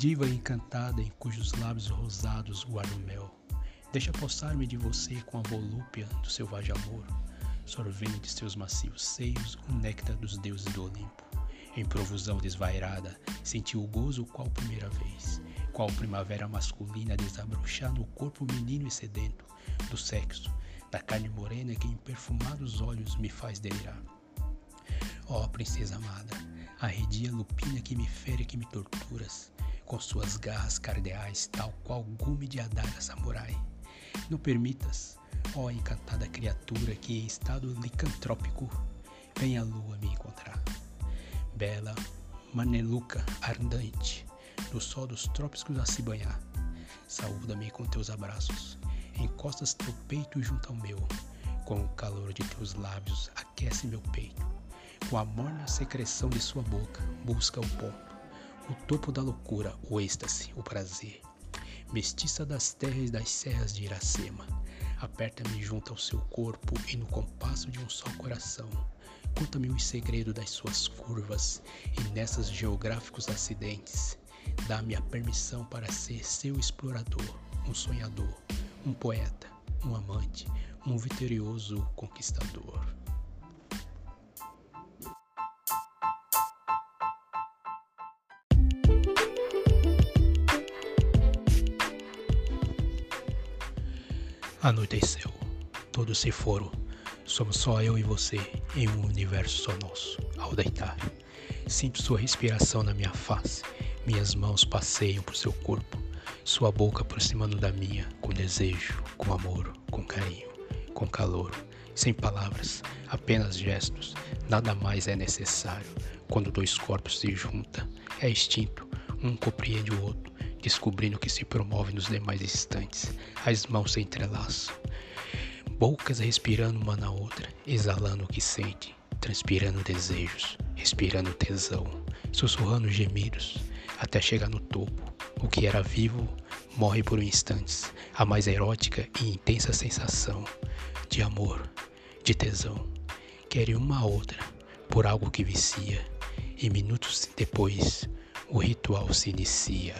Diva encantada em cujos lábios rosados guardo mel. Deixa apossar-me de você com a volúpia do selvagem amor, sorvendo de seus macios seios o néctar dos deuses do Olimpo. Em provusão desvairada, senti o gozo qual primeira vez, qual primavera masculina desabrochar no corpo menino e sedento do sexo, da carne morena que em perfumados olhos me faz delirar. Ó oh, princesa amada, arredia lupina que me fere que me torturas, com suas garras cardeais, tal qual gume de adaga samurai. Não permitas, ó encantada criatura, que em estado licantrópico venha a lua me encontrar. Bela maneluca ardente, no sol dos trópicos a se banhar. Saúda-me com teus abraços, encostas teu peito junto ao meu, com o calor de teus lábios aquece meu peito, com a morna secreção de sua boca busca o ponto o topo da loucura, o êxtase, o prazer. Mestiça das terras e das serras de Iracema, aperta-me junto ao seu corpo e no compasso de um só coração. Conta-me os segredos das suas curvas e nessas geográficos acidentes. Dá-me a permissão para ser seu explorador, um sonhador, um poeta, um amante, um vitorioso conquistador. Anoiteceu. Todos se foram. Somos só eu e você em um universo só nosso. Ao deitar, sinto sua respiração na minha face. Minhas mãos passeiam por seu corpo. Sua boca aproximando da minha, com desejo, com amor, com carinho, com calor. Sem palavras, apenas gestos. Nada mais é necessário. Quando dois corpos se juntam, é extinto. Um compreende o outro descobrindo que se promove nos demais instantes. As mãos se entrelaçam, bocas respirando uma na outra, exalando o que sente, transpirando desejos, respirando tesão, sussurrando gemidos, até chegar no topo. O que era vivo morre por instantes, a mais erótica e intensa sensação de amor, de tesão. Quer uma outra por algo que vicia, e minutos depois o ritual se inicia.